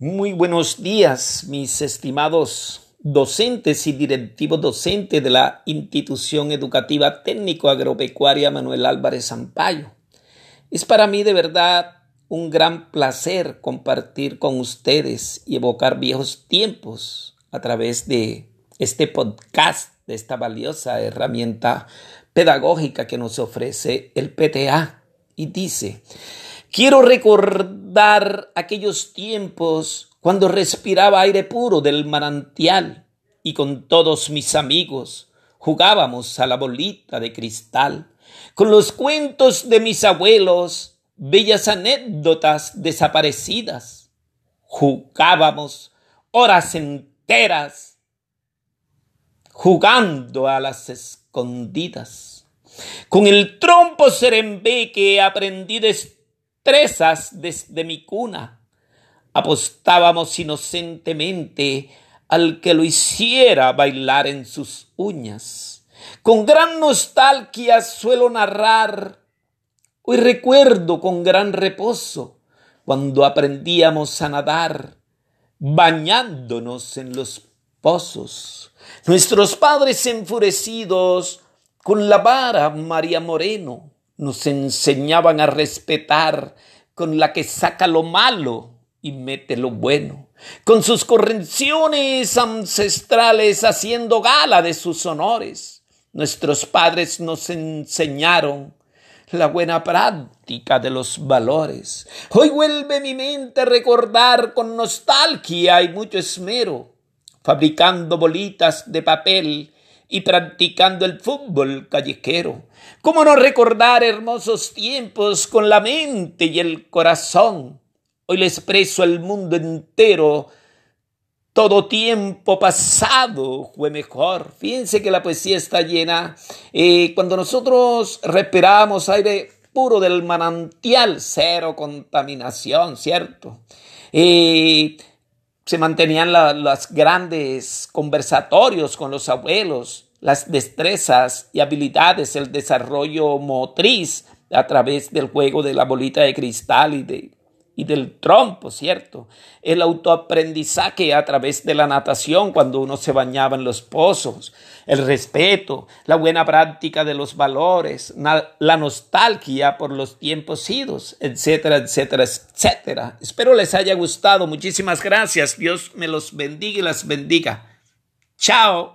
Muy buenos días, mis estimados docentes y directivos docentes de la institución educativa técnico agropecuaria Manuel Álvarez Zampayo. Es para mí de verdad un gran placer compartir con ustedes y evocar viejos tiempos a través de este podcast, de esta valiosa herramienta pedagógica que nos ofrece el PTA. Y dice, quiero recordar aquellos tiempos cuando respiraba aire puro del manantial y con todos mis amigos jugábamos a la bolita de cristal, con los cuentos de mis abuelos, bellas anécdotas desaparecidas. Jugábamos horas enteras jugando a las escondidas. Con el trompo serembe que aprendí destrezas desde mi cuna apostábamos inocentemente al que lo hiciera bailar en sus uñas. Con gran nostalgia suelo narrar, hoy recuerdo con gran reposo, cuando aprendíamos a nadar, bañándonos en los pozos. Nuestros padres enfurecidos con la vara María Moreno nos enseñaban a respetar con la que saca lo malo y mete lo bueno, con sus correcciones ancestrales haciendo gala de sus honores. Nuestros padres nos enseñaron la buena práctica de los valores. Hoy vuelve mi mente a recordar con nostalgia y mucho esmero, fabricando bolitas de papel y practicando el fútbol callejero. ¿Cómo no recordar hermosos tiempos con la mente y el corazón? Hoy le expreso al mundo entero. Todo tiempo pasado fue mejor. Fíjense que la poesía está llena. Eh, cuando nosotros respiramos aire puro del manantial, cero contaminación, ¿cierto? Eh, se mantenían los grandes conversatorios con los abuelos, las destrezas y habilidades, el desarrollo motriz a través del juego de la bolita de cristal y de y del trompo, ¿cierto? El autoaprendizaje a través de la natación cuando uno se bañaba en los pozos, el respeto, la buena práctica de los valores, la nostalgia por los tiempos idos, etcétera, etcétera, etcétera. Espero les haya gustado. Muchísimas gracias. Dios me los bendiga y las bendiga. Chao.